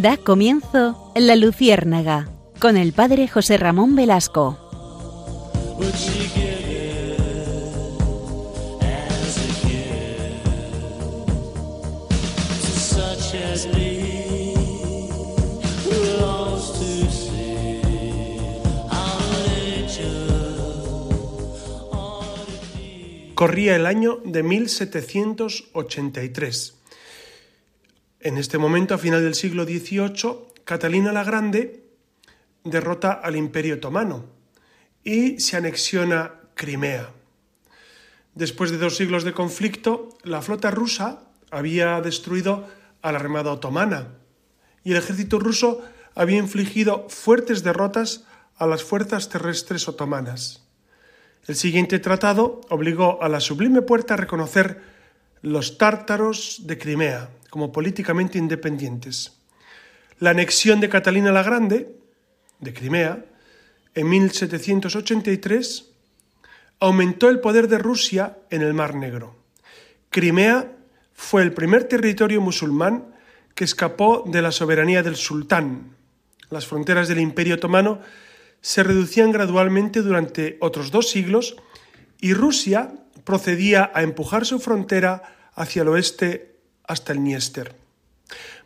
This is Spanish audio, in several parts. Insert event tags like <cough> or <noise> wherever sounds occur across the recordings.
Da comienzo La Luciérnaga con el padre José Ramón Velasco. Corría el año de 1783. En este momento, a final del siglo XVIII, Catalina la Grande derrota al Imperio Otomano y se anexiona Crimea. Después de dos siglos de conflicto, la flota rusa había destruido a la Armada otomana y el ejército ruso había infligido fuertes derrotas a las fuerzas terrestres otomanas. El siguiente tratado obligó a la Sublime Puerta a reconocer los tártaros de Crimea como políticamente independientes. La anexión de Catalina la Grande, de Crimea, en 1783, aumentó el poder de Rusia en el Mar Negro. Crimea fue el primer territorio musulmán que escapó de la soberanía del sultán. Las fronteras del Imperio Otomano se reducían gradualmente durante otros dos siglos y Rusia procedía a empujar su frontera hacia el oeste hasta el Niester.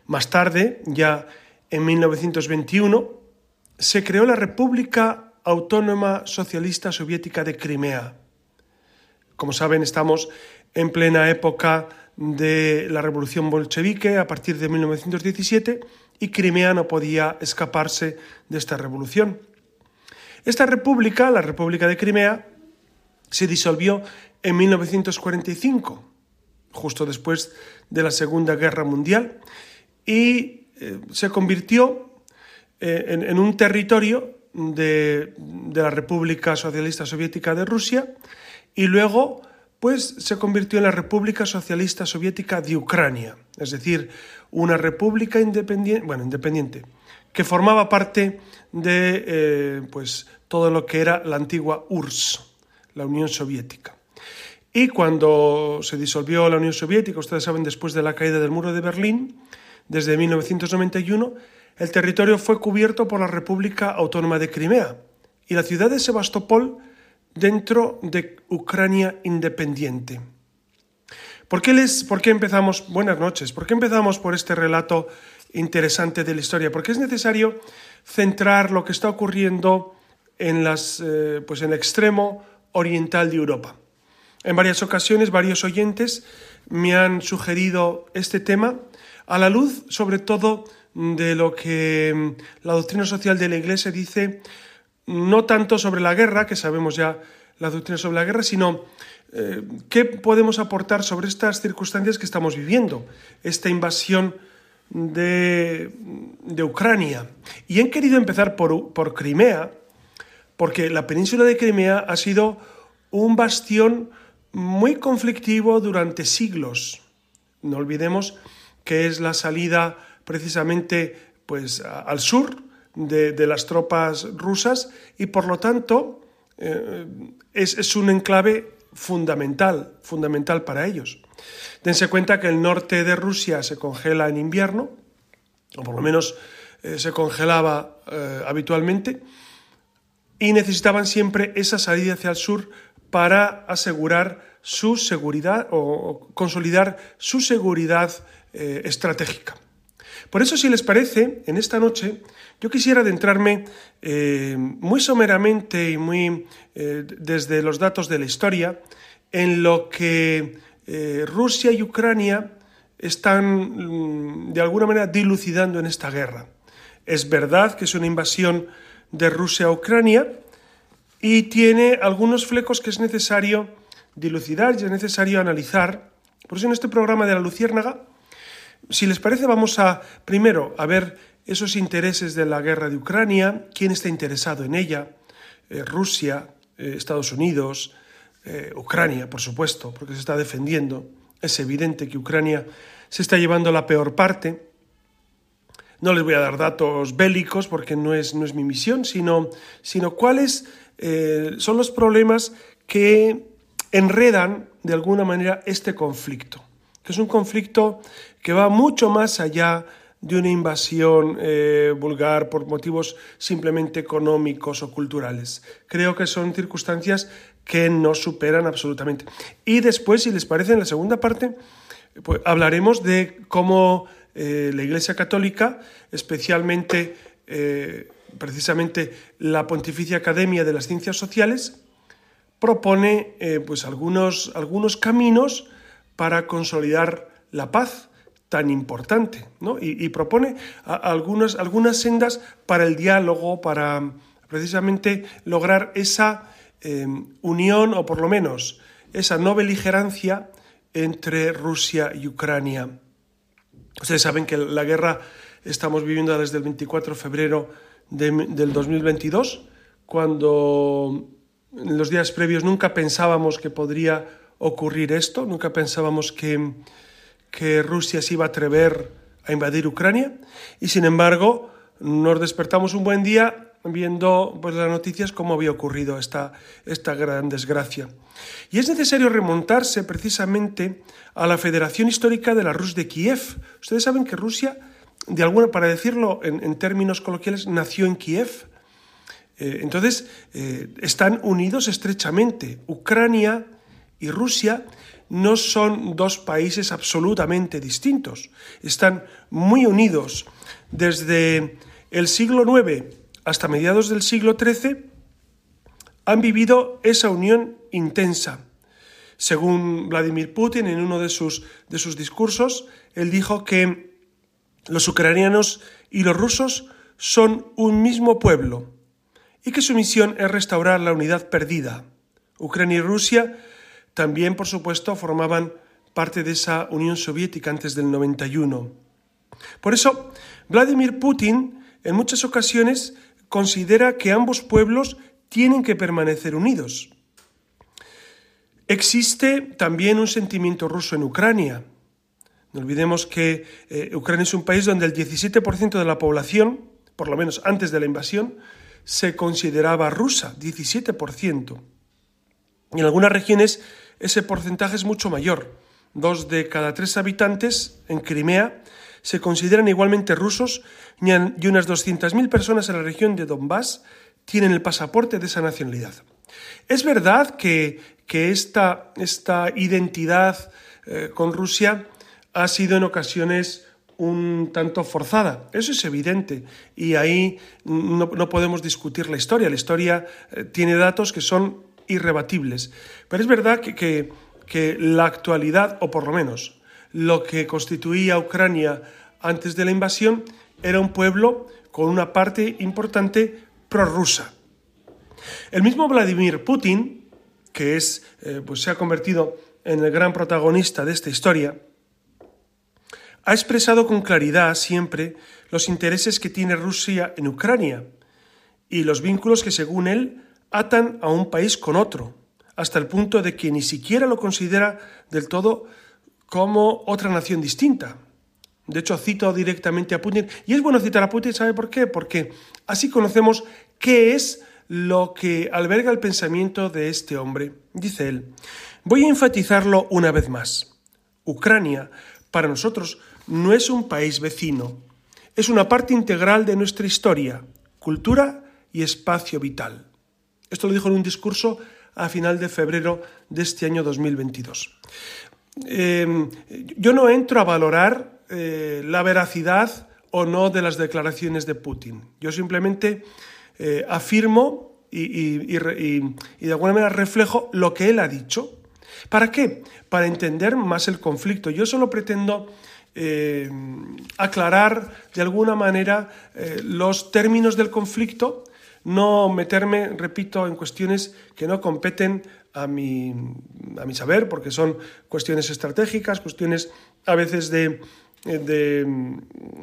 Más tarde, ya en 1921, se creó la República Autónoma Socialista Soviética de Crimea. Como saben, estamos en plena época de la Revolución Bolchevique a partir de 1917 y Crimea no podía escaparse de esta revolución. Esta república, la República de Crimea, se disolvió en 1945, justo después de la Segunda Guerra Mundial, y eh, se convirtió eh, en, un territorio de, de, la República Socialista Soviética de Rusia y luego pues se convirtió en la República Socialista Soviética de Ucrania, es decir, una república independiente, bueno, independiente, que formaba parte de eh, pues, todo lo que era la antigua URSS, la Unión Soviética. Y cuando se disolvió la Unión Soviética, ustedes saben, después de la caída del muro de Berlín, desde 1991, el territorio fue cubierto por la República Autónoma de Crimea y la ciudad de Sebastopol dentro de Ucrania independiente. ¿Por qué, les, ¿Por qué empezamos? Buenas noches. ¿Por qué empezamos por este relato interesante de la historia? Porque es necesario centrar lo que está ocurriendo en, las, eh, pues en el extremo oriental de Europa. En varias ocasiones varios oyentes me han sugerido este tema a la luz sobre todo de lo que mm, la doctrina social de la Iglesia dice, no tanto sobre la guerra, que sabemos ya la doctrina sobre la guerra, sino eh, qué podemos aportar sobre estas circunstancias que estamos viviendo, esta invasión de, Ucrania. Y han querido empezar por, por Crimea, porque la península de Crimea ha sido un bastión muy conflictivo durante siglos. No olvidemos que es la salida precisamente pues, al sur de, las tropas rusas y por lo tanto eh, es, es, un enclave fundamental, fundamental para ellos. Dense cuenta que el norte de Rusia se congela en invierno, o por lo menos eh, se congelaba eh, habitualmente, y necesitaban siempre esa salida hacia el sur para asegurar su seguridad o, consolidar su seguridad eh, estratégica. Por eso, si les parece, en esta noche yo quisiera adentrarme muy someramente y muy desde los datos de la historia en lo que eh, Rusia y Ucrania están mm, de alguna manera dilucidando en esta guerra. Es verdad que es una invasión de Rusia a Ucrania y tiene algunos flecos que es necesario dilucidar y es necesario analizar. Por eso en este programa de la Luciérnaga, si les parece, vamos a primero a ver esos intereses de la guerra de Ucrania, quién está interesado en ella, eh, Rusia, eh, Estados Unidos, eh, Ucrania, por supuesto, porque se está defendiendo. Es evidente que Ucrania se está llevando la peor parte. No les voy a dar datos bélicos porque no es, no es mi misión, sino, sino cuáles eh, son los problemas que enredan de alguna manera este conflicto, que es un conflicto que va mucho más allá de una invasión eh, vulgar por motivos simplemente económicos o culturales. Creo que son circunstancias que nos superan absolutamente. Y después, si les parece, en la segunda parte, pues, hablaremos de cómo eh, la Iglesia Católica, especialmente precisamente la Pontificia Academia de las Ciencias Sociales, propone pues algunos, algunos caminos para consolidar la paz tan importante, ¿no? y, propone algunas, algunas sendas para el diálogo, para precisamente lograr esa eh, unión o por lo menos esa no beligerancia entre Rusia y Ucrania. Ustedes saben que la guerra estamos viviendo desde el 24 de febrero del 2022, cuando en los días previos nunca pensábamos que podría ocurrir esto, nunca pensábamos que, que Rusia se iba a atrever a invadir Ucrania y sin embargo nos despertamos un buen día viendo pues, las noticias cómo había ocurrido esta, esta gran desgracia. Y es necesario remontarse precisamente a la Federación Histórica de la Rus de Kiev. Ustedes saben que Rusia, de alguna, para decirlo en, términos coloquiales, nació en Kiev. Eh, entonces, eh, están unidos estrechamente. Ucrania y Rusia no son dos países absolutamente distintos, están muy unidos. Desde el siglo IX hasta mediados del siglo XIII han vivido esa unión intensa. Según Vladimir Putin, en uno de sus, de sus discursos, él dijo que los ucranianos y los rusos son un mismo pueblo y que su misión es restaurar la unidad perdida. Ucrania y Rusia también, por supuesto, formaban parte de esa Unión Soviética antes del 91. Por eso, Vladimir Putin en muchas ocasiones considera que ambos pueblos tienen que permanecer unidos. Existe también un sentimiento ruso en Ucrania. No olvidemos que eh, Ucrania es un país donde el 17% de la población, por lo menos antes de la invasión, se consideraba rusa, 17%. Y en algunas regiones ese porcentaje es mucho mayor. Dos de cada tres habitantes en Crimea se consideran igualmente rusos y unas 200.000 personas en la región de Donbass tienen el pasaporte de esa nacionalidad. Es verdad que, esta, esta, identidad eh, con Rusia ha sido en ocasiones un tanto forzada. Eso es evidente. Y ahí no, podemos discutir la historia. La historia eh, tiene datos que son irrebatibles. Pero es verdad que, la actualidad, o por lo menos lo que constituía Ucrania antes de la invasión, era un pueblo con una parte importante prorrusa. El mismo Vladimir Putin, que es, eh, pues se ha convertido en el gran protagonista de esta historia, ha expresado con claridad siempre los intereses que tiene Rusia en Ucrania y los vínculos que, según él, atan a un país con otro, hasta el punto de que ni siquiera lo considera del todo como otra nación distinta. De hecho, cito directamente a Putin. Y es bueno citar a Putin, ¿sabe por qué? Porque así conocemos qué es lo que alberga el pensamiento de este hombre. Dice él, voy a enfatizarlo una vez más. Ucrania, para nosotros, no es un país vecino, es una parte integral de nuestra historia, cultura y espacio vital. Esto lo dijo en un discurso a final de febrero de este año 2022. Eh, yo no entro a valorar eh, la veracidad o no de las declaraciones de Putin. Yo simplemente eh, afirmo y, de alguna manera reflejo lo que él ha dicho. ¿Para qué? Para entender más el conflicto. Yo solo pretendo aclarar de alguna manera los términos del conflicto no meterme, repito, en cuestiones que no competen a mi, a saber, porque son cuestiones estratégicas, cuestiones a veces de, de,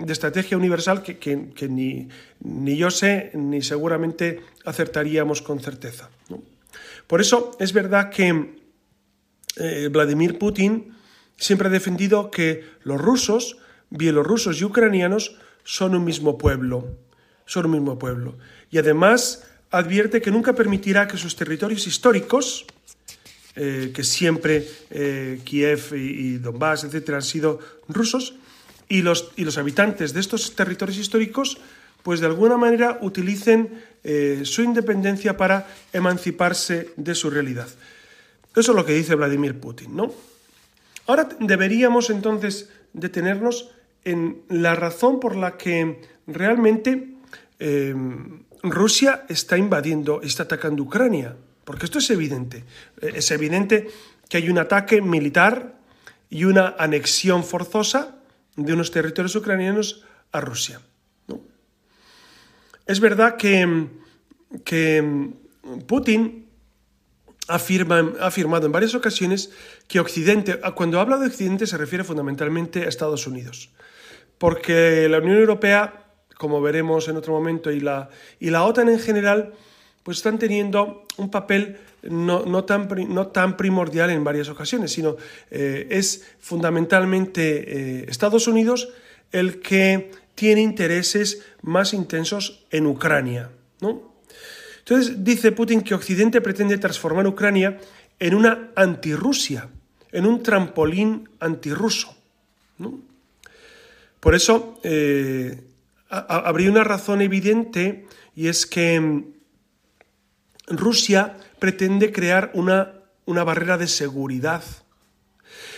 estrategia universal que, ni, ni, yo sé ni seguramente acertaríamos con certeza. Por eso es verdad que eh, Vladimir Putin siempre ha defendido que los rusos, bielorrusos y ucranianos son un mismo pueblo, son un mismo pueblo y además advierte que nunca permitirá que sus territorios históricos, eh, que siempre eh, Kiev y, Donbass, etcétera, han sido rusos, y los, y los habitantes de estos territorios históricos pues de alguna manera utilicen eh, su independencia para emanciparse de su realidad. Eso es lo que dice Vladimir Putin, ¿no? Ahora deberíamos entonces detenernos en la razón por la que realmente eh, Rusia está invadiendo, está atacando Ucrania, porque esto es evidente. Eh, es evidente que hay un ataque militar y una anexión forzosa de unos territorios ucranianos a Rusia. Es verdad que, que Putin afirma, ha afirmado en varias ocasiones que Occidente, cuando habla de Occidente se refiere fundamentalmente a Estados Unidos, porque la Unión Europea, como veremos en otro momento, y la, y la OTAN en general, pues están teniendo un papel no, tan, no tan, primordial en varias ocasiones, sino eh, es fundamentalmente eh, Estados Unidos el que tiene intereses más intensos en Ucrania. ¿no? Entonces dice Putin que Occidente pretende transformar Ucrania en una antirrusia, en un trampolín antirruso. Por eso eh, habría una razón evidente y es que mm, Rusia pretende crear una, una barrera de seguridad.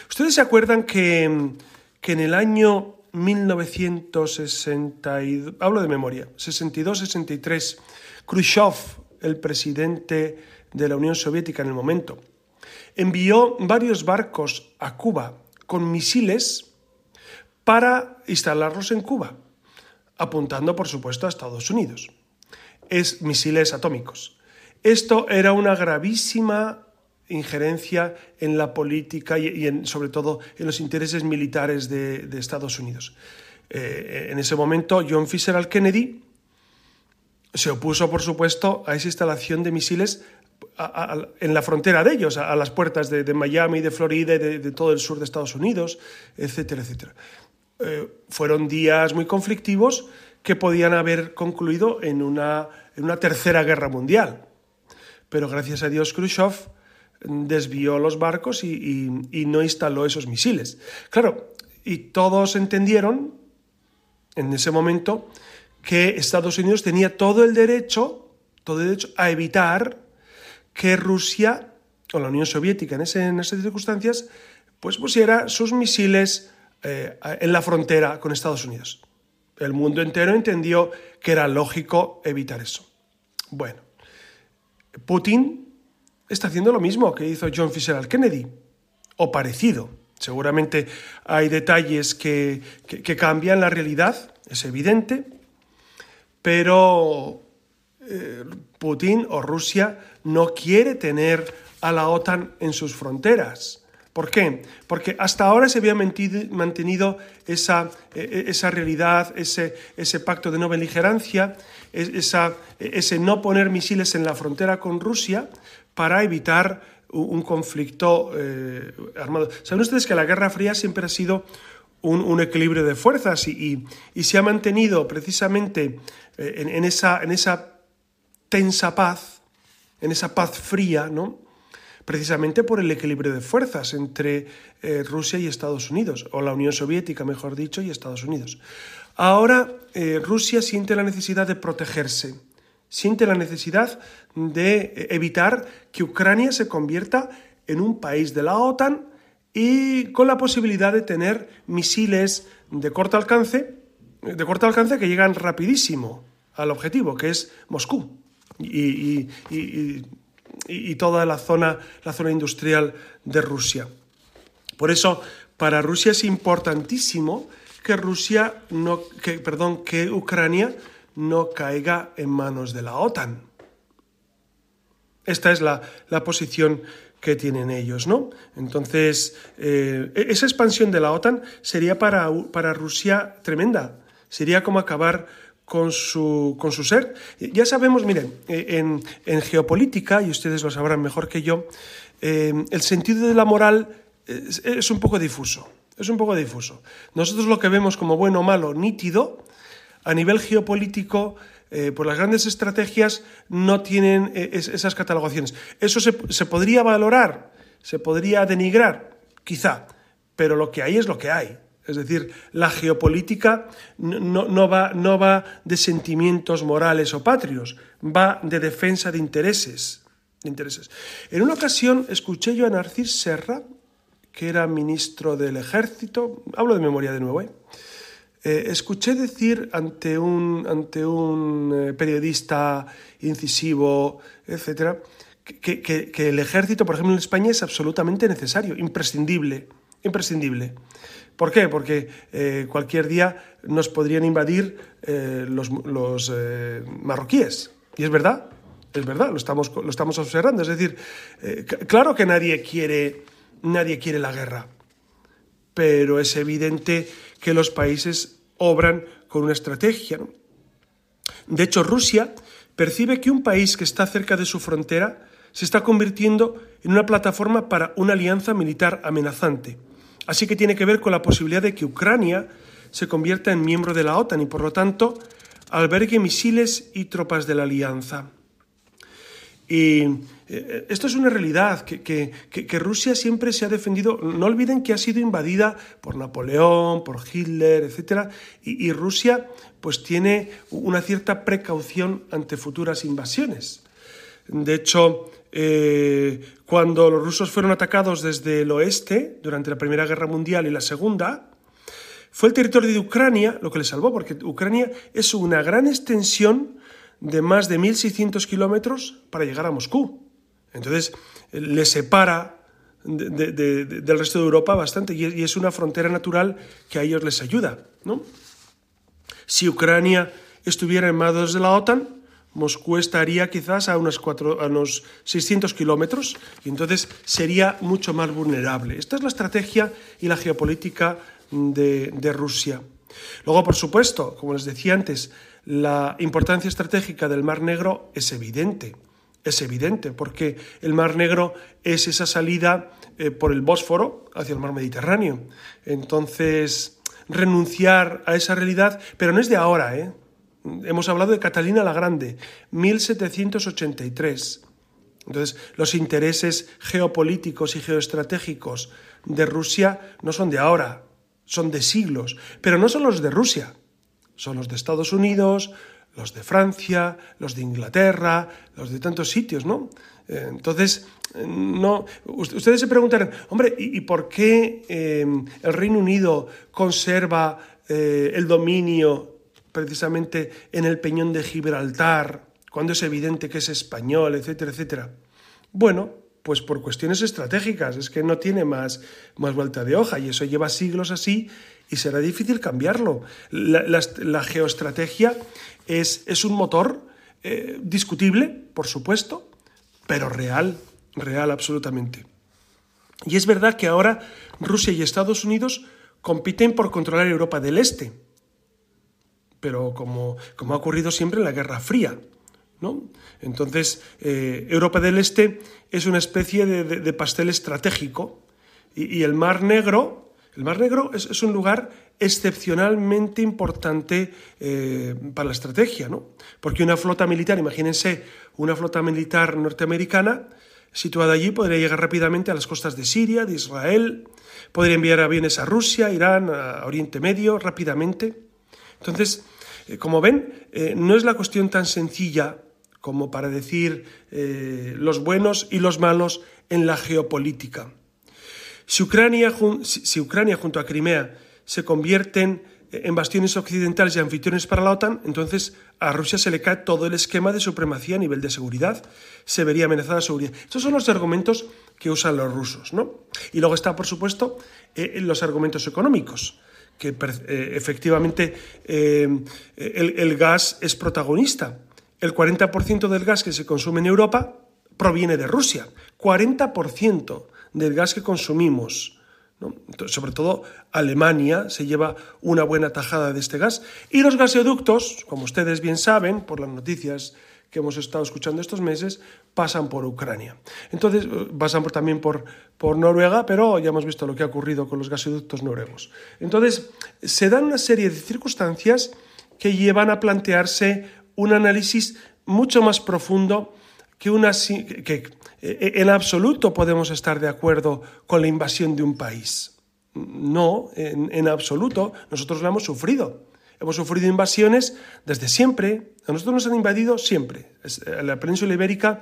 Ustedes se acuerdan que, mm, que en el año 1962, hablo de memoria, 62-63, Khrushchev, el presidente de la Unión Soviética en el momento, envió varios barcos a Cuba con misiles para instalarlos en Cuba, apuntando por supuesto a Estados Unidos. Es misiles atómicos. Esto era una gravísima injerencia en la política y, en, sobre todo en los intereses militares de, Estados Unidos. Eh, en ese momento, John Fisher Kennedy se opuso, por supuesto, a esa instalación de misiles en la frontera de ellos, a, las puertas de, Miami, de Florida, de, de, todo el sur de Estados Unidos, etcétera, etcétera. Eh, fueron días muy conflictivos que podían haber concluido en una tercera guerra mundial. Pero gracias a Dios, Khrushchev desvió los barcos y, no instaló esos misiles. Claro, y todos entendieron en ese momento que Estados Unidos tenía todo el derecho, todo el derecho a evitar que Rusia o la Unión Soviética en, esas circunstancias pues pusiera sus misiles eh, en la frontera con Estados Unidos. El mundo entero entendió que era lógico evitar eso. Bueno, Putin está haciendo lo mismo que hizo John al Kennedy, o parecido. Seguramente hay detalles que, cambian la realidad, es evidente, pero eh, Putin o Rusia no quiere tener a la OTAN en sus fronteras. ¿Por qué? Porque hasta ahora se había mantenido esa, e, e, esa realidad, ese, ese, pacto de no beligerancia, ese no poner misiles en la frontera con Rusia, para evitar un conflicto eh, armado. Saben ustedes que la Guerra Fría siempre ha sido un, equilibrio de fuerzas y, se ha mantenido precisamente eh, en, esa, en, esa, tensa paz, en esa paz fría, ¿no? precisamente por el equilibrio de fuerzas entre eh, Rusia y Estados Unidos, o la Unión Soviética, mejor dicho, y Estados Unidos. Ahora Rusia siente la necesidad de protegerse siente la necesidad de evitar que Ucrania se convierta en un país de la OTAN y con la posibilidad de tener misiles de corto alcance, de corto alcance que llegan rapidísimo al objetivo, que es Moscú y, toda la zona, la zona industrial de Rusia. Por eso, para Rusia es importantísimo que Rusia no, que, perdón, que Ucrania no caiga en manos de la OTAN. Esta es la, posición que tienen ellos, ¿no? Entonces, eh, e-, esa expansión de la OTAN sería para, para Rusia tremenda. Sería como acabar con su, con su ser. Ya sabemos, miren, e-, en, geopolítica, y ustedes lo sabrán mejor que yo, eh, el sentido de la moral es, es, un poco difuso. Es un poco difuso. Nosotros lo que vemos como bueno o malo, nítido, a nivel geopolítico, eh, por las grandes estrategias no tienen eh, esas catalogaciones. Eso se, podría valorar, se podría denigrar, quizá, pero lo que hay es lo que hay. Es decir, la geopolítica no, va, no va de sentimientos morales o patrios, va de defensa de intereses. De intereses. En una ocasión escuché yo a Narcís Serra, que era ministro del Ejército, hablo de memoria de nuevo, ¿eh? Eh, escuché decir ante un, ante un eh, periodista incisivo, etcétera, que, que, el ejército, por ejemplo, en España es absolutamente necesario, imprescindible, imprescindible. ¿Por qué? Porque eh, cualquier día nos podrían invadir los, los marroquíes. Y es verdad, es verdad, lo estamos, lo estamos observando. Es decir, claro que nadie quiere, nadie quiere la guerra, pero es evidente que los países obran con una estrategia. De hecho, Rusia percibe que un país que está cerca de su frontera se está convirtiendo en una plataforma para una alianza militar amenazante. Así que tiene que ver con la posibilidad de que Ucrania se convierta en miembro de la OTAN y, por lo tanto, albergue misiles y tropas de la alianza. Y eh, esto es una realidad, que, Rusia siempre se ha defendido, no olviden que ha sido invadida por Napoleón, por Hitler, etc. Y, Rusia pues tiene una cierta precaución ante futuras invasiones. De hecho, eh, cuando los rusos fueron atacados desde el oeste, durante la Primera Guerra Mundial y la Segunda, fue el territorio de Ucrania lo que le salvó, porque Ucrania es una gran extensión de más de 1.600 kilómetros para llegar a Moscú. Entonces, le separa del resto de Europa bastante y es una frontera natural que a ellos les ayuda. ¿no? Si Ucrania estuviera en manos de la OTAN, Moscú estaría quizás a, unos, a unos 600 kilómetros y entonces sería mucho más vulnerable. Esta es la estrategia y la geopolítica de Rusia. Luego, por supuesto, como les decía antes, la importancia estratégica del Mar Negro es evidente. Es evidente, porque el Mar Negro es esa salida eh, por el Bósforo hacia el Mar Mediterráneo. Entonces, renunciar a esa realidad, pero no es de ahora, ¿eh? Hemos hablado de Catalina la Grande, 1783. Entonces, los intereses geopolíticos y geoestratégicos de Rusia no son de ahora, son de siglos, pero no son los de Rusia, son los de Estados Unidos, los de Francia, los de Inglaterra, los de tantos sitios, ¿no? Entonces, no, ustedes se preguntarán, hombre, ¿y, por qué eh, el Reino Unido conserva eh, el dominio precisamente en el peñón de Gibraltar, cuando es evidente que es español, etcétera, etcétera? Bueno, pues por cuestiones estratégicas, es que no tiene más, más vuelta de hoja y eso lleva siglos así y será difícil cambiarlo. La, geoestrategia es, es, un motor eh, discutible, por supuesto, pero real, real absolutamente. Y es verdad que ahora Rusia y Estados Unidos compiten por controlar Europa del Este, pero como, como ha ocurrido siempre en la Guerra Fría. Entonces, eh, Europa del Este es una especie de, pastel estratégico y, el Mar Negro, el Mar Negro es, un lugar excepcionalmente importante eh, para la estrategia, ¿no? Porque una flota militar, imagínense, una flota militar norteamericana situada allí podría llegar rápidamente a las costas de Siria, de Israel, podría enviar aviones a Rusia, Irán, a Oriente Medio rápidamente. Entonces, eh, como ven, no es la cuestión tan sencilla como para decir eh, los buenos y los malos en la geopolítica. Si Ucrania, si Ucrania junto a Crimea se convierten en bastiones occidentales y anfitriones para la OTAN, entonces a Rusia se le cae todo el esquema de supremacía a nivel de seguridad, se vería amenazada la seguridad. Estos son los argumentos que usan los rusos, ¿no? Y luego está, por supuesto, eh, los argumentos económicos, que eh, efectivamente el gas es protagonista el 40% del gas que se consume en Europa proviene de Rusia. 40% del gas que consumimos. sobre todo Alemania se lleva una buena tajada de este gas. Y los gasoductos, como ustedes bien saben, por las noticias que hemos estado escuchando estos meses, pasan por Ucrania. Entonces, eh, pasan también por, por Noruega, pero ya hemos visto lo que ha ocurrido con los gasoductos noruegos. Entonces, se dan una serie de circunstancias que llevan a plantearse un análisis mucho más profundo que que, en absoluto podemos estar de acuerdo con la invasión de un país. No, en, absoluto. Nosotros la hemos sufrido. Hemos sufrido invasiones desde siempre. A nosotros nos han invadido siempre. Eh, la península ibérica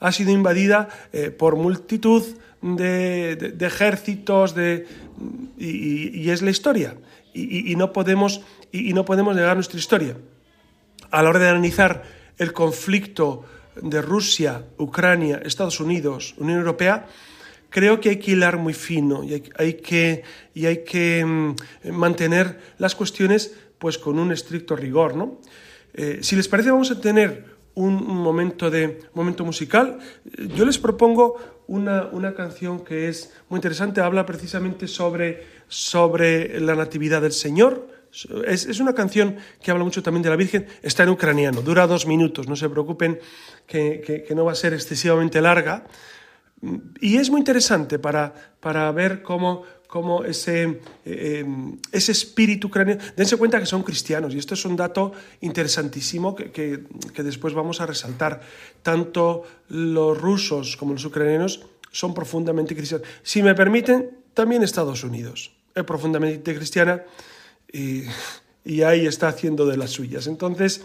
ha sido invadida eh, por multitud de, ejércitos de, y, es la historia. Y, no podemos, y, no podemos negar nuestra historia. A la hora de analizar el conflicto de Rusia, Ucrania, Estados Unidos, Unión Europea, creo que hay que hilar muy fino y hay, que, y hay que mm, mantener las cuestiones pues con un estricto rigor. ¿no? Eh, si les parece, vamos a tener un, momento, de, momento musical. Yo les propongo una, una, canción que es muy interesante, habla precisamente sobre, sobre la Natividad del Señor. Es, es, una canción que habla mucho también de la Virgen, está en ucraniano, dura dos minutos, no se preocupen que, que, no va a ser excesivamente larga. Y es muy interesante para, para ver cómo, cómo ese, eh, ese espíritu ucraniano... Dense cuenta que son cristianos y esto es un dato interesantísimo que, que después vamos a resaltar. Tanto los rusos como los ucranianos son profundamente cristianos. Si me permiten, también Estados Unidos es profundamente cristiana y, ahí está haciendo de las suyas. Entonces,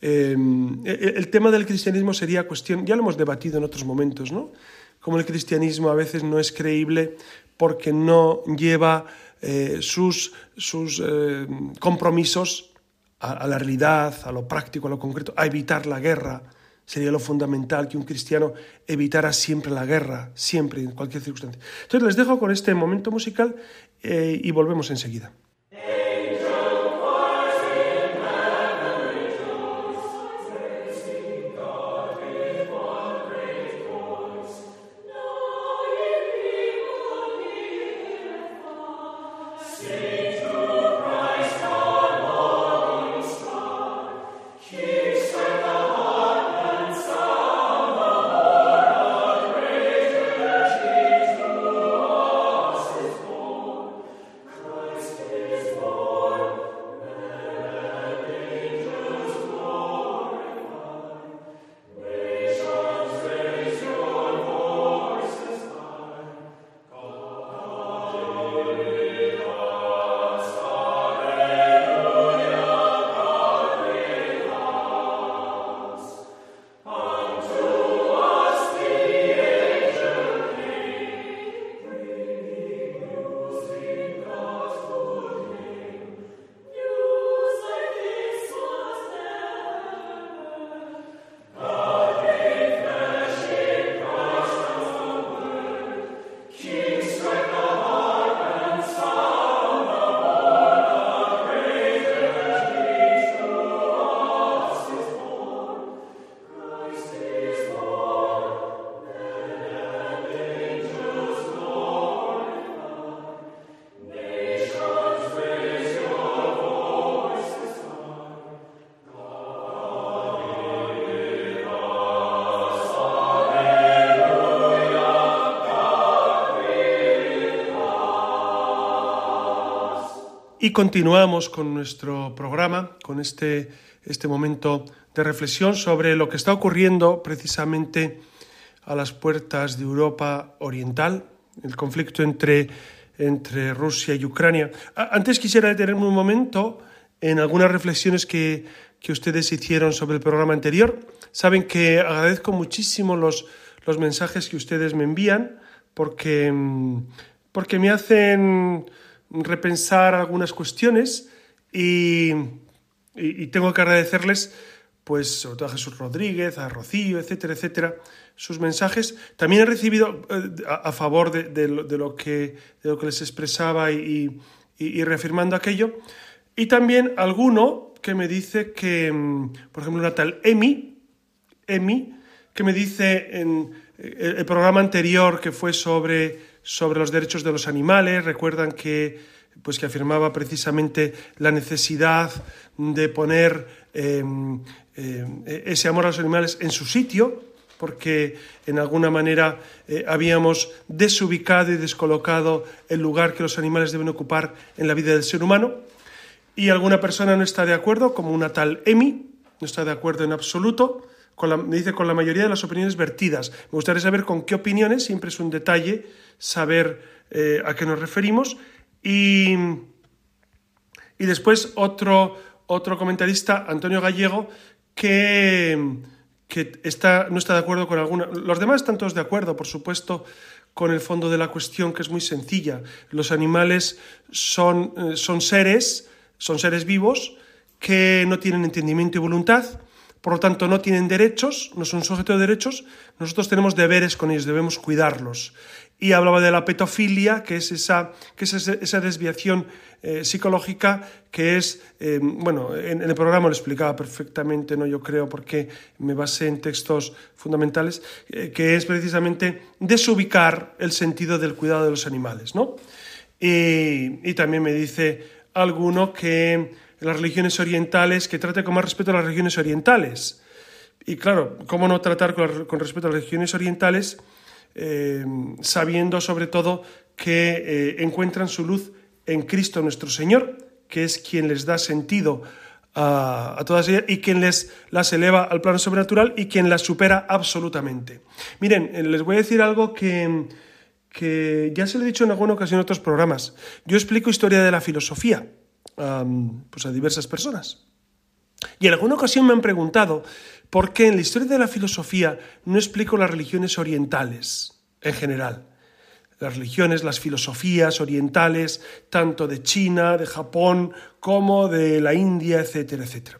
em, e, e, el tema del cristianismo sería cuestión, ya lo hemos debatido en otros momentos, ¿no? Como el cristianismo a veces no es creíble porque no lleva eh, sus, sus eh, compromisos a, la realidad, a lo práctico, a lo concreto, a evitar la guerra. Sería lo fundamental que un cristiano evitara siempre la guerra, siempre, en cualquier circunstancia. Entonces les dejo con este momento musical eh, y volvemos enseguida. Continuamos con nuestro programa, con este, este momento de reflexión sobre lo que está ocurriendo precisamente a las puertas de Europa Oriental, el conflicto entre, entre Rusia y Ucrania. Antes quisiera detenerme un momento en algunas reflexiones que, que ustedes hicieron sobre el programa anterior. Saben que agradezco muchísimo los, los mensajes que ustedes me envían porque, porque me hacen repensar algunas cuestiones y, tengo que agradecerles, pues, sobre todo a Jesús Rodríguez, a Rocío, etcétera, etcétera, sus mensajes. También he recibido eh, a, favor de, lo, que, de lo que les expresaba y, reafirmando aquello. Y también alguno que me dice que, mm, por ejemplo, una tal Emi, Emi, que me dice en eh, el programa anterior que fue sobre sobre los derechos de los animales. Recuerdan que, pues, que afirmaba precisamente la necesidad de poner em, em, ese amor a los animales en su sitio, porque en alguna manera eh, habíamos desubicado y descolocado el lugar que los animales deben ocupar en la vida del ser humano. Y alguna persona no está de acuerdo, como una tal Emi, no está de acuerdo en absoluto, me dice con la mayoría de las opiniones vertidas. Me gustaría saber con qué opiniones, siempre es un detalle saber eh, a qué nos referimos. Y, y después otro, otro comentarista, Antonio Gallego, que, que está, no está de acuerdo con alguna... Los demás están todos de acuerdo, por supuesto, con el fondo de la cuestión, que es muy sencilla. Los animales son, eh, son seres, son seres vivos, que no tienen entendimiento y voluntad, por lo tanto no tienen derechos, no son sujetos de derechos, nosotros tenemos deberes con ellos, debemos cuidarlos. Y hablaba de la petofilia, que es esa, que es esa desviación eh, psicológica que es, eh, bueno, en, el programa lo explicaba perfectamente, ¿no? yo creo, porque me basé en textos fundamentales, eh, que es precisamente desubicar el sentido del cuidado de los animales. ¿no? Y, y también me dice alguno que las religiones orientales, que trate con más respeto a las religiones orientales. Y claro, ¿cómo no tratar con, respeto a las religiones orientales eh, sabiendo sobre todo que eh, encuentran su luz en Cristo nuestro Señor, que es quien les da sentido a, todas ellas y quien les las eleva al plano sobrenatural y quien las supera absolutamente. Miren, eh, les voy a decir algo que, que ya se lo he dicho en alguna ocasión en otros programas. Yo explico historia de la filosofía pues a diversas personas. Y en alguna ocasión me han preguntado por qué en la historia de la filosofía no explico las religiones orientales en general. Las religiones, las filosofías orientales, tanto de China, de Japón, como de la India, etcétera, etcétera.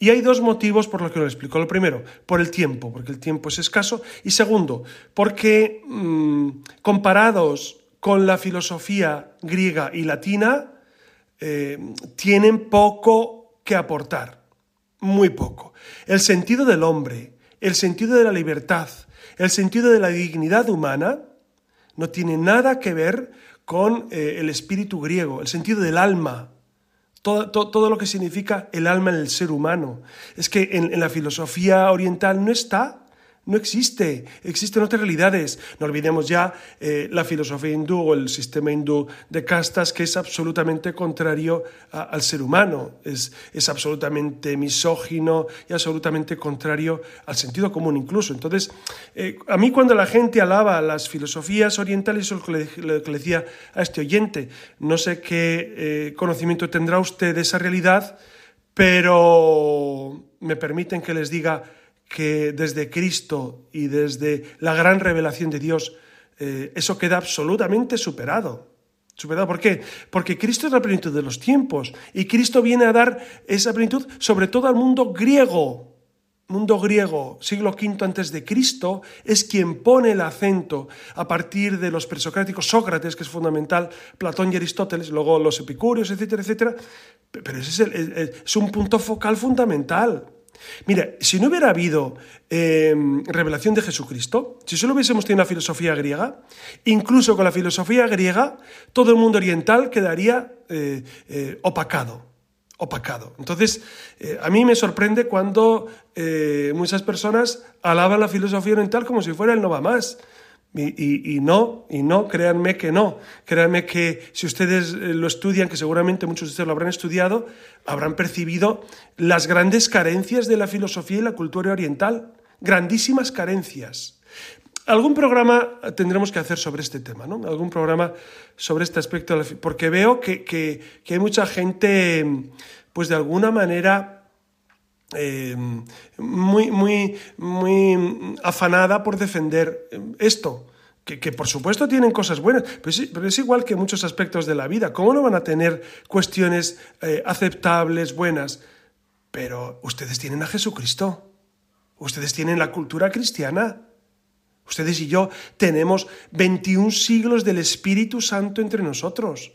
Y hay dos motivos por los que lo explico. Lo primero, por el tiempo, porque el tiempo es escaso. Y segundo, porque mm, comparados con la filosofía griega y latina, eh, tienen poco que aportar, muy poco. El sentido del hombre, el sentido de la libertad, el sentido de la dignidad humana, no tiene nada que ver con eh, el espíritu griego, el sentido del alma, todo, lo que significa el alma en el ser humano. Es que en la filosofía oriental no está no existe, existen otras realidades. No olvidemos ya eh, la filosofía hindú o el sistema hindú de castas que es absolutamente contrario al ser humano, es, es, absolutamente misógino y absolutamente contrario al sentido común incluso. Entonces, eh, a mí cuando la gente alaba las filosofías orientales, eso es lo que le, decía a este oyente, no sé qué eh, conocimiento tendrá usted de esa realidad, pero me permiten que les diga que desde Cristo y desde la gran revelación de Dios, eh, eso queda absolutamente superado. ¿Superado por qué? Porque Cristo es la plenitud de los tiempos y Cristo viene a dar esa plenitud sobre todo al mundo griego. Mundo griego, siglo V antes de Cristo, es quien pone el acento a partir de los presocráticos, Sócrates, que es fundamental, Platón y Aristóteles, luego los epicúreos, etcétera, etcétera. Pero ese es, es un punto focal fundamental. Mira, si no hubiera habido eh, revelación de Jesucristo, si solo hubiésemos tenido una filosofía griega, incluso con la filosofía griega, todo el mundo oriental quedaría eh, eh, opacado. Opacado. Entonces, a mí me sorprende cuando muchas personas alaban la filosofía oriental como si fuera el no va más. Y, no, y no, créanme que no. Créanme que si ustedes eh, lo estudian, que seguramente muchos de ustedes lo habrán estudiado, habrán percibido las grandes carencias de la filosofía y la cultura oriental. Grandísimas carencias. Algún programa tendremos que hacer sobre este tema, ¿no? Algún programa sobre este aspecto, porque veo que, que hay mucha gente, pues de alguna manera, eh, muy, muy, muy afanada por defender esto. Que, por supuesto tienen cosas buenas, pero es, igual que muchos aspectos de la vida. ¿Cómo no van a tener cuestiones eh, aceptables, buenas? Pero ustedes tienen a Jesucristo. Ustedes tienen la cultura cristiana. Ustedes y yo tenemos 21 siglos del Espíritu Santo entre nosotros.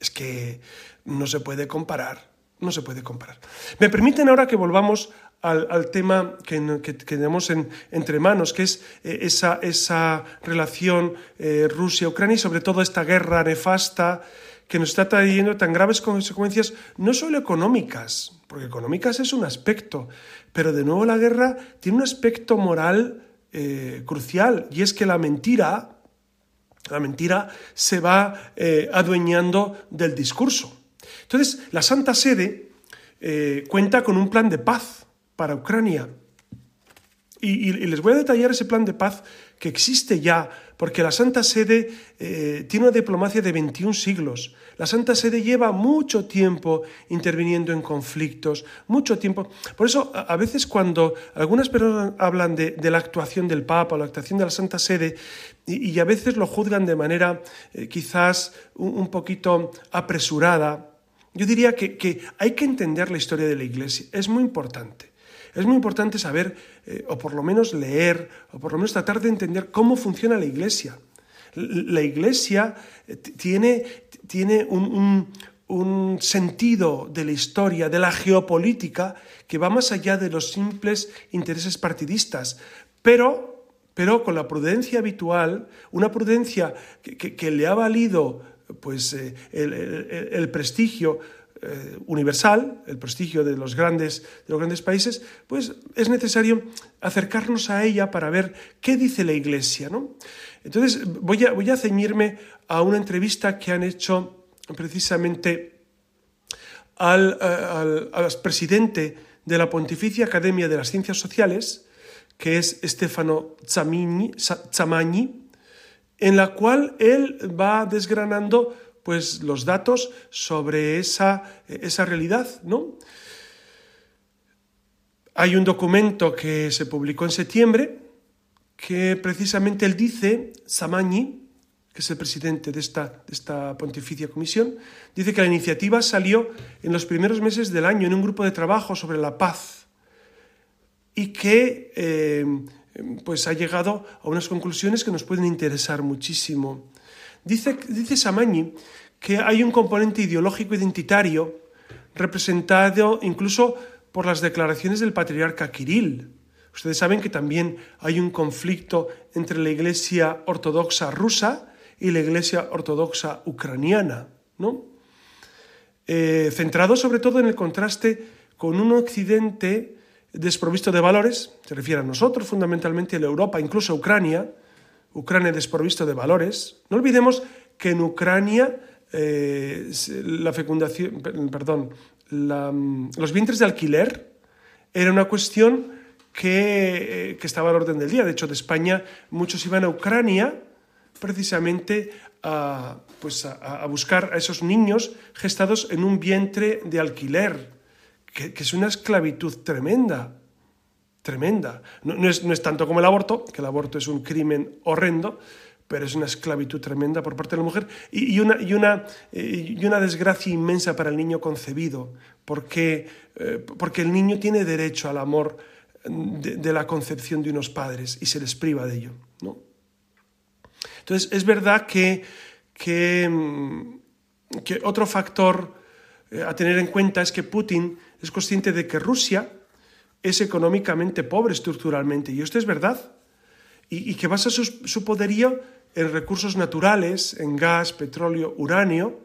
Es que no se puede comparar no se puede comparar. Me permiten ahora que volvamos al, tema que, tenemos entre manos, que es eh, esa, esa, relación eh, Rusia-Ucrania y sobre todo esta guerra nefasta que nos está trayendo tan graves consecuencias, no solo económicas, porque económicas es un aspecto, pero de nuevo la guerra tiene un aspecto moral eh, crucial, y es que la mentira, la mentira se va adueñando del discurso. Entonces, la Santa Sede eh, cuenta con un plan de paz para Ucrania. Y, les voy a detallar ese plan de paz que existe ya, porque la Santa Sede eh, tiene una diplomacia de 21 siglos. La Santa Sede lleva mucho tiempo interviniendo en conflictos, mucho tiempo. Por eso, a, veces cuando algunas personas hablan de, la actuación del Papa la actuación de la Santa Sede, y, a veces lo juzgan de manera eh, quizás un, poquito apresurada, yo diría que hay que entender la historia de la Iglesia. Es muy importante. Es muy importante saber, eh, o por lo menos leer, o por lo menos tratar de entender cómo funciona la Iglesia. La Iglesia eh, tiene, tiene un, sentido de la historia, de la geopolítica, que va más allá de los simples intereses partidistas, pero, pero con la prudencia habitual, una prudencia que, le ha valido pues, eh, el prestigio eh, universal, el prestigio de los, grandes, de los grandes países, pues es necesario acercarnos a ella para ver qué dice la Iglesia. ¿no? Entonces voy a, voy a ceñirme a una entrevista que han hecho precisamente al, eh, al, presidente de la Pontificia Academia de las Ciencias Sociales, que es Stefano Zamagni, en la cual él va desgranando pues los datos sobre esa, esa realidad, ¿no? Hay un documento que se publicó en septiembre que precisamente él dice, Samagni, que es el presidente de esta, de esta pontificia comisión, dice que la iniciativa salió en los primeros meses del año en un grupo de trabajo sobre la paz y que eh, pues ha llegado a unas conclusiones que nos pueden interesar muchísimo. Dice, dice Samagni que hay un componente ideológico identitario representado incluso por las declaraciones del patriarca Kirill. Ustedes saben que también hay un conflicto entre la Iglesia ortodoxa rusa y la Iglesia ortodoxa ucraniana, ¿no? Eh, centrado sobre todo en el contraste con un Occidente desprovisto de valores, se refiere a nosotros fundamentalmente, a Europa, incluso a Ucrania, Ucrania desprovisto de valores. No olvidemos que en Ucrania eh, la fecundación, perdón, los vientres de alquiler era una cuestión que, que, estaba al orden del día. De hecho, de España muchos iban a Ucrania precisamente a, pues a, buscar a esos niños gestados en un vientre de alquiler, que, es una esclavitud tremenda tremenda. No, es, no, es, tanto como el aborto, que el aborto es un crimen horrendo, pero es una esclavitud tremenda por parte de la mujer y, una, y, una, y una, desgracia inmensa para el niño concebido, porque, eh, porque el niño tiene derecho al amor de, la concepción de unos padres y se les priva de ello. ¿no? Entonces, es verdad que, que, mm, otro factor a tener en cuenta es que Putin es consciente de que Rusia es económicamente pobre estructuralmente. Y esto es verdad. Y, que basa su, poderío en recursos naturales, en gas, petróleo, uranio.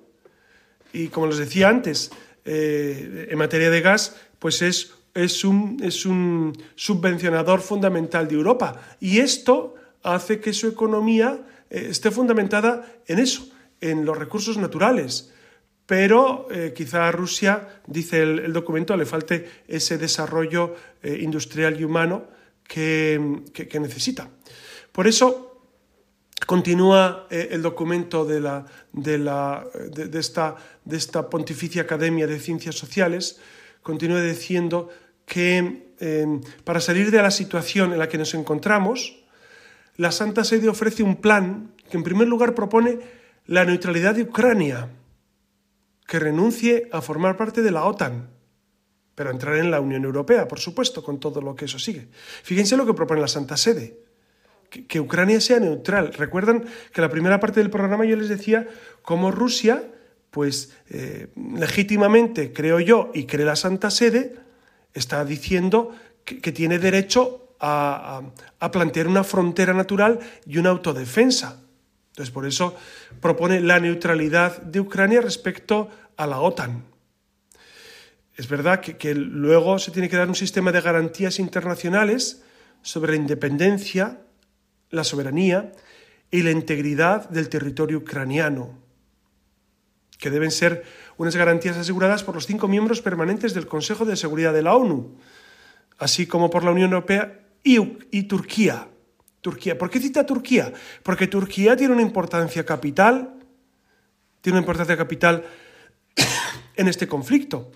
Y como les decía antes, eh, en materia de gas, pues es, es, un, es un subvencionador fundamental de Europa. Y esto hace que su economía eh, esté fundamentada en eso, en los recursos naturales pero eh, quizá a Rusia, dice el, documento, le falte ese desarrollo eh, industrial y humano que, necesita. Por eso continúa eh, el documento de, la, de, la, de, esta, de esta Pontificia Academia de Ciencias Sociales, continúa diciendo que para salir de la situación en la que nos encontramos, la Santa Sede ofrece un plan que en primer lugar propone la neutralidad de Ucrania, que renuncie a formar parte de la OTAN, pero entrar en la Unión Europea, por supuesto, con todo lo que eso sigue. Fíjense lo que propone la Santa Sede, que, Ucrania sea neutral. Recuerdan que la primera parte del programa yo les decía cómo Rusia, pues eh, legítimamente, creo yo, y cree la Santa Sede, está diciendo que, tiene derecho a plantear una frontera natural y una autodefensa. Entonces, por eso propone la neutralidad de Ucrania respecto a la OTAN. Es verdad que, luego se tiene que dar un sistema de garantías internacionales sobre la independencia, la soberanía y la integridad del territorio ucraniano, que deben ser unas garantías aseguradas por los cinco miembros permanentes del Consejo de Seguridad de la ONU, así como por la Unión Europea y, Turquía. Turquía. ¿Por qué cita Turquía? Porque Turquía tiene una importancia capital, tiene una importancia capital <coughs> en este conflicto.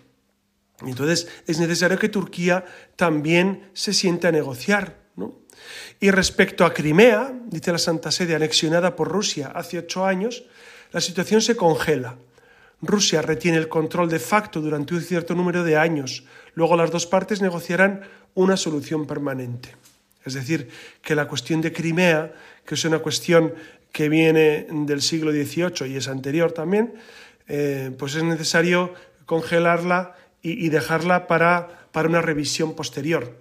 Entonces es necesario que Turquía también se siente a negociar. Y respecto a Crimea, dice la Santa Sede, anexionada por Rusia hace ocho años, la situación se congela. Rusia retiene el control de facto durante un cierto número de años. Luego las dos partes negociarán una solución permanente. Es decir, que la cuestión de Crimea, que es una cuestión que viene del siglo XVIII y es anterior también, eh, pues es necesario congelarla y, dejarla para, para, una revisión posterior.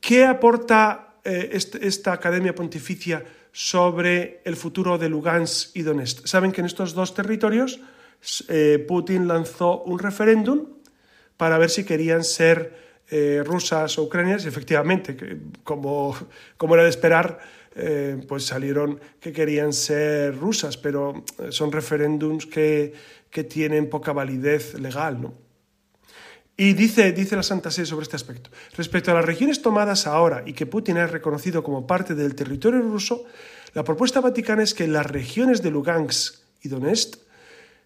¿Qué aporta eh, esta Academia Pontificia sobre el futuro de Lugansk y Donetsk? Saben que en estos dos territorios eh, Putin lanzó un referéndum para ver si querían ser eh, rusas o ucranianas y efectivamente, como, como era de esperar, pues salieron que querían ser rusas, pero son referéndums que, que tienen poca validez legal, ¿no? Y dice, dice la Santa Sede sobre este aspecto. Respecto a las regiones tomadas ahora y que Putin ha reconocido como parte del territorio ruso, la propuesta vaticana es que las regiones de Lugansk y Donetsk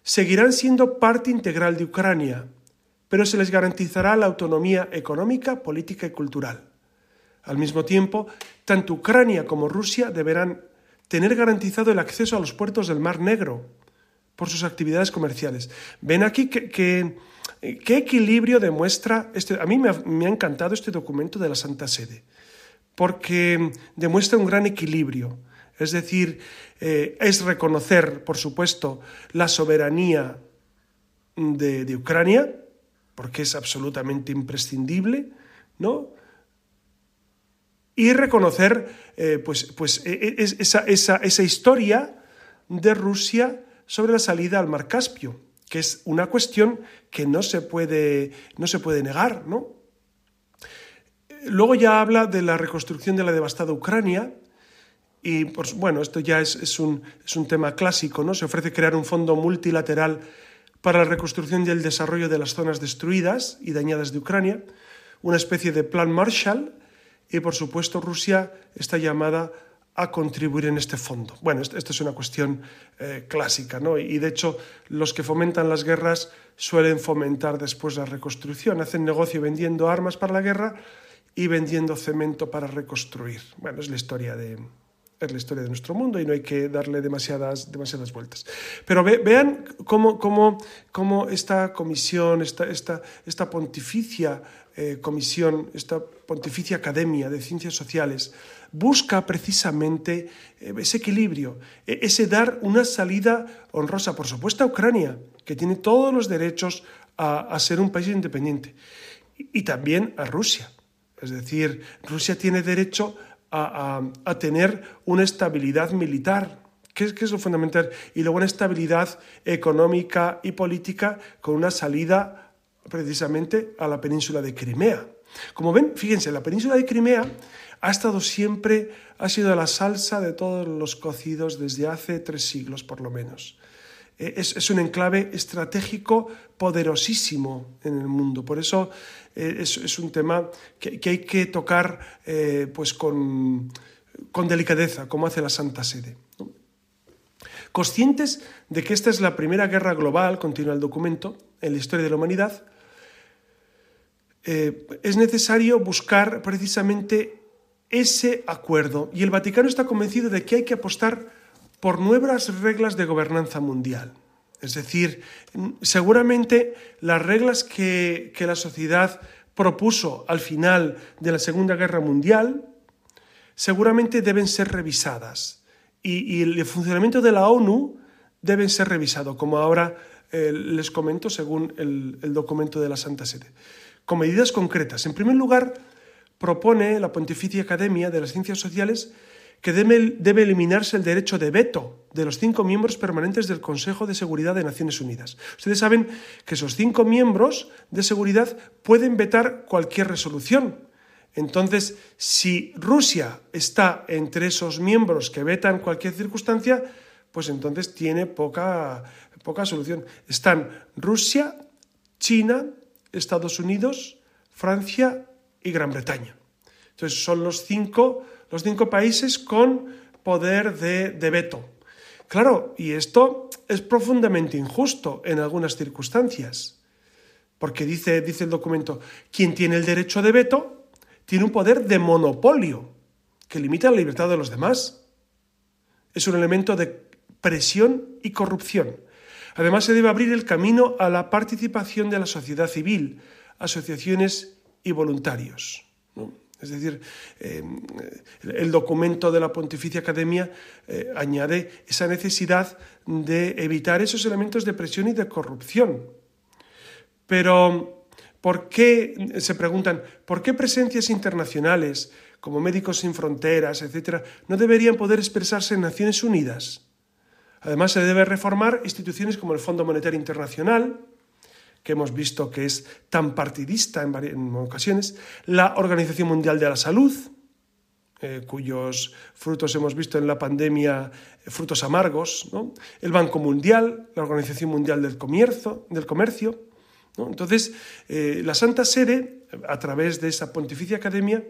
seguirán siendo parte integral de Ucrania, pero se les garantizará la autonomía económica, política y cultural. Al mismo tiempo, tanto Ucrania como Rusia deberán tener garantizado el acceso a los puertos del Mar Negro por sus actividades comerciales. Ven aquí que ¿Qué equilibrio demuestra este? A mí me ha, encantado este documento de la Santa Sede, porque demuestra un gran equilibrio. Es decir, eh, es reconocer, por supuesto, la soberanía de, Ucrania, porque es absolutamente imprescindible, ¿no? Y reconocer eh, pues, pues, e, e, esa, esa historia de Rusia sobre la salida al Mar Caspio que es una cuestión que no se puede, no se puede negar, ¿no? Luego ya habla de la reconstrucción de la devastada Ucrania, y pues, bueno, esto ya es, un, es un tema clásico, ¿no? Se ofrece crear un fondo multilateral para la reconstrucción y el desarrollo de las zonas destruidas y dañadas de Ucrania, una especie de plan Marshall, y por supuesto Rusia está llamada a contribuir en este fondo. Bueno, esta es una cuestión eh, clásica, ¿no? Y de hecho, los que fomentan las guerras suelen fomentar después la reconstrucción, hacen negocio vendiendo armas para la guerra y vendiendo cemento para reconstruir. Bueno, es la historia de, es la historia de nuestro mundo y no hay que darle demasiadas, demasiadas vueltas. Pero vean cómo, cómo, cómo, esta comisión, esta, esta, esta pontificia eh, comisión, esta pontificia academia de ciencias sociales, busca precisamente eh, ese equilibrio, e, ese dar una salida honrosa, por supuesto, a Ucrania, que tiene todos los derechos a, ser un país independiente, y, también a Rusia. Es decir, Rusia tiene derecho a, tener una estabilidad militar, que es, que es, lo fundamental, y luego una estabilidad económica y política con una salida precisamente a la península de Crimea. Como ven, fíjense, la península de Crimea ha estado siempre, ha sido la salsa de todos los cocidos desde hace tres siglos por lo menos. Eh, es, un enclave estratégico poderosísimo en el mundo. Por eso eh, es, un tema que, hay que tocar eh, pues con, delicadeza, como hace la Santa Sede. Conscientes de que esta es la primera guerra global, continúa el documento, en la historia de la humanidad, es necesario buscar precisamente ese acuerdo y el Vaticano está convencido de que hay que apostar por nuevas reglas de gobernanza mundial. Es decir, seguramente las reglas que, la sociedad propuso al final de la Segunda Guerra Mundial seguramente deben ser revisadas y, el funcionamiento de la ONU deben ser revisado, como ahora eh, les comento según el documento de la Santa Sede, con medidas concretas. En primer lugar, propone la Pontificia Academia de las Ciencias Sociales que debe, eliminarse el derecho de veto de los cinco miembros permanentes del Consejo de Seguridad de Naciones Unidas. Ustedes saben que esos cinco miembros de seguridad pueden vetar cualquier resolución. Entonces, si Rusia está entre esos miembros que vetan cualquier circunstancia, pues entonces tiene poca, poca solución. Están Rusia, China, Estados Unidos, Francia y Gran Bretaña. Entonces son los cinco, los cinco países con poder de, veto. Claro, y esto es profundamente injusto en algunas circunstancias, porque dice, dice el documento, quien tiene el derecho de veto tiene un poder de monopolio que limita la libertad de los demás. Es un elemento de presión y corrupción. Además, se debe abrir el camino a la participación de la sociedad civil, asociaciones y voluntarios. Es decir, eh, el documento de la Pontificia Academia eh, añade esa necesidad de evitar esos elementos de presión y de corrupción. Pero, ¿por qué, se preguntan, ¿por qué presencias internacionales como Médicos Sin Fronteras, etcétera, no deberían poder expresarse en Naciones Unidas? Además, se debe reformar instituciones como el Fondo Monetario Internacional, que hemos visto que es tan partidista en, ocasiones, la Organización Mundial de la Salud, eh, cuyos frutos hemos visto en la pandemia, eh, frutos amargos, el Banco Mundial, la Organización Mundial del Comercio. Del comercio Entonces, eh, la Santa Sede, a través de esa Pontificia Academia,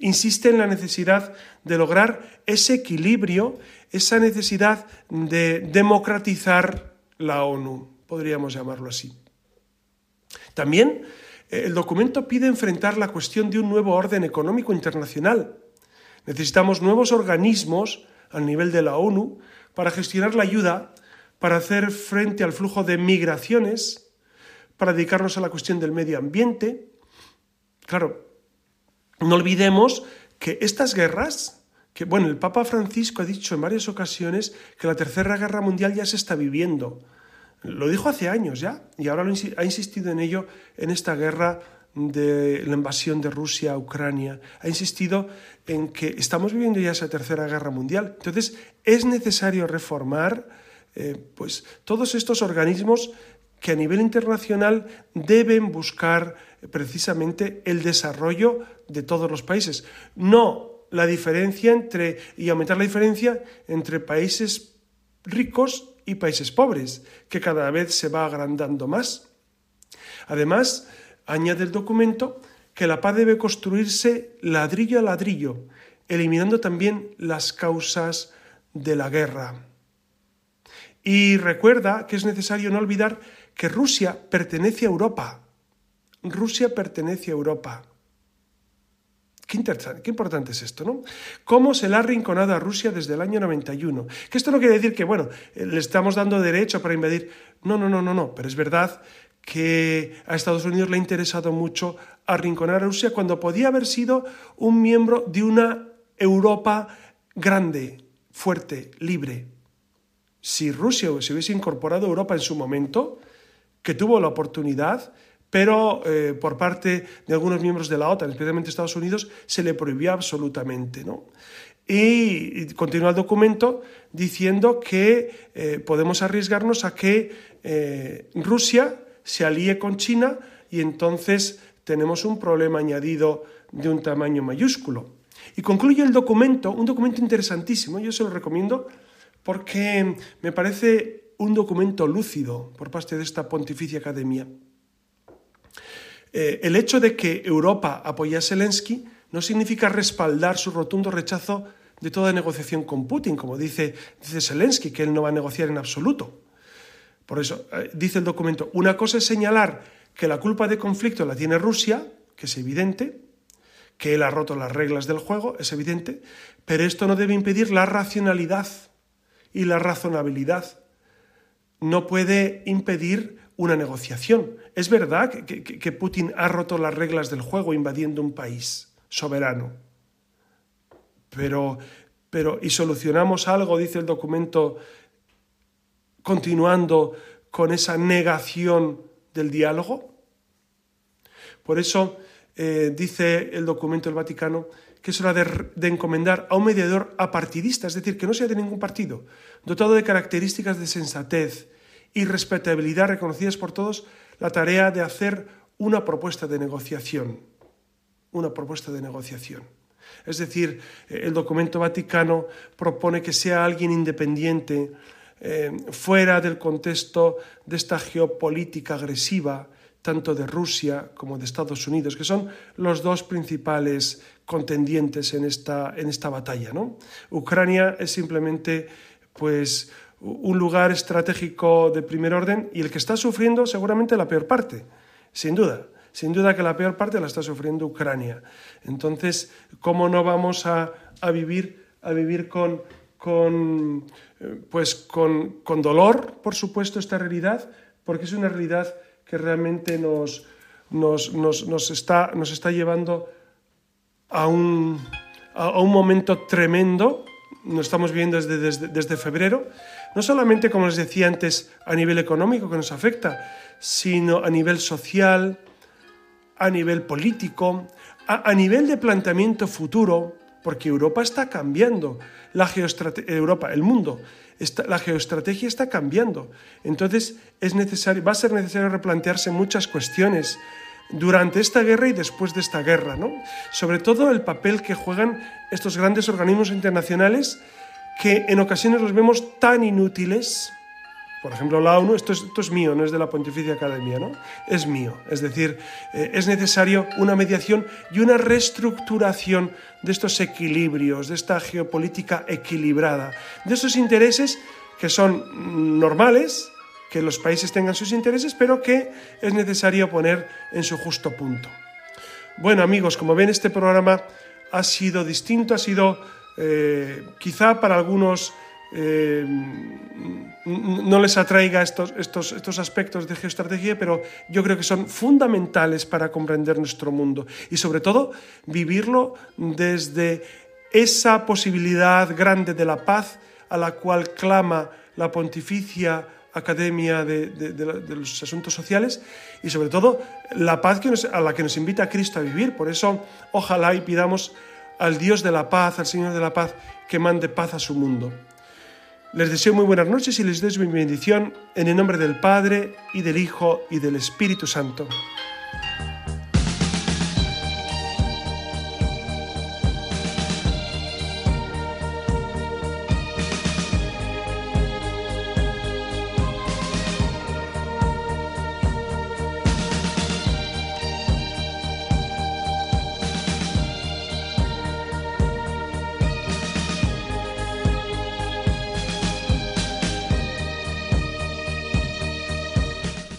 insiste en la necesidad de lograr ese equilibrio, esa necesidad de democratizar la ONU, podríamos llamarlo así. También eh, el documento pide enfrentar la cuestión de un nuevo orden económico internacional. Necesitamos nuevos organismos al nivel de la ONU para gestionar la ayuda, para hacer frente al flujo de migraciones, para dedicarnos a la cuestión del medio ambiente. Claro, no olvidemos que estas guerras, que bueno, el Papa Francisco ha dicho en varias ocasiones que la Tercera Guerra Mundial ya se está viviendo. Lo dijo hace años ya y ahora ha insistido en ello en esta guerra de la invasión de Rusia a Ucrania. Ha insistido en que estamos viviendo ya esa tercera guerra mundial. Entonces es necesario reformar eh, pues, todos estos organismos que a nivel internacional deben buscar precisamente el desarrollo de todos los países. No la diferencia entre y aumentar la diferencia entre países ricos y países pobres, que cada vez se va agrandando más. Además, añade el documento que la paz debe construirse ladrillo a ladrillo, eliminando también las causas de la guerra. Y recuerda que es necesario no olvidar que Rusia pertenece a Europa. Rusia pertenece a Europa. Qué interesante, qué importante es esto, ¿no? Cómo se le ha arrinconado a Rusia desde el año 91. Que esto no quiere decir que, bueno, eh, le estamos dando derecho para invadir. No, no, no, no, no. Pero es verdad que a Estados Unidos le ha interesado mucho arrinconar a Rusia cuando podía haber sido un miembro de una Europa grande, fuerte, libre. Si Rusia se hubiese incorporado a Europa en su momento, que tuvo la oportunidad, pero eh, por parte de algunos miembros de la OTAN, especialmente Estados Unidos, se le prohibió absolutamente. ¿no? Y, continúa el documento diciendo que eh, podemos arriesgarnos a que eh, Rusia se alíe con China y entonces tenemos un problema añadido de un tamaño mayúsculo. Y concluye el documento, un documento interesantísimo, yo se lo recomiendo porque me parece un documento lúcido por parte de esta Pontificia Academia. Eh, el hecho de que Europa apoye a Zelensky no significa respaldar su rotundo rechazo de toda negociación con Putin, como dice, dice Zelensky, que él no va a negociar en absoluto. Por eso, eh, dice el documento, una cosa es señalar que la culpa de conflicto la tiene Rusia, que es evidente, que él ha roto las reglas del juego, es evidente, pero esto no debe impedir la racionalidad y la razonabilidad. No puede impedir una negociación. Es verdad que, Putin ha roto las reglas del juego invadiendo un país soberano. Pero, pero, ¿y solucionamos algo, dice el documento, continuando con esa negación del diálogo? Por eso eh, dice el documento del Vaticano que es hora de, de, encomendar a un mediador apartidista, es decir, que no sea de ningún partido, dotado de características de sensatez, y respetabilidad reconocidas por todos la tarea de hacer una propuesta de negociación. Una propuesta de negociación. Es decir, eh, el documento vaticano propone que sea alguien independiente, eh, fuera del contexto de esta geopolítica agresiva tanto de Rusia como de Estados Unidos, que son los dos principales contendientes en esta, en esta batalla. ¿no? Ucrania es simplemente pues, un lugar estratégico de primer orden y el que está sufriendo seguramente la peor parte, sin duda. Sin duda que la peor parte la está sufriendo Ucrania. Entonces, ¿cómo no vamos a, a vivir, a vivir con, con, eh, pues con, con dolor, por supuesto, esta realidad? Porque es una realidad que realmente nos, nos, nos, nos, está, nos está llevando a un, a un momento tremendo, lo estamos viendo desde, desde, desde, febrero, no solamente, como les decía antes, a nivel económico que nos afecta, sino a nivel social, a nivel político, a, nivel de planteamiento futuro, porque Europa está cambiando, la Europa, el mundo la geoestrategia está cambiando. Entonces es necesario, va a ser necesario replantearse muchas cuestiones durante esta guerra y después de esta guerra, ¿no? Sobre todo el papel que juegan estos grandes organismos internacionales que en ocasiones los vemos tan inútiles por ejemplo, la ONU, esto es, esto es, mío, no es de la Pontificia Academia, ¿no? Es mío. Es decir, eh, es necesario una mediación y una reestructuración de estos equilibrios, de esta geopolítica equilibrada, de esos intereses que son normales, que los países tengan sus intereses, pero que es necesario poner en su justo punto. Bueno, amigos, como ven, este programa ha sido distinto, ha sido eh, quizá para algunos eh, no les atraiga estos, estos, estos aspectos de geoestrategia, pero yo creo que son fundamentales para comprender nuestro mundo y sobre todo vivirlo desde esa posibilidad grande de la paz a la cual clama la pontificia Academia de, los Asuntos Sociales y sobre todo la paz que a la que nos invita Cristo a vivir. Por eso ojalá y pidamos al Dios de la paz, al Señor de la paz, que mande paz a su mundo. Les deseo muy buenas noches y les doy mi bendición en el nombre del Padre y del Hijo y del Espíritu Santo.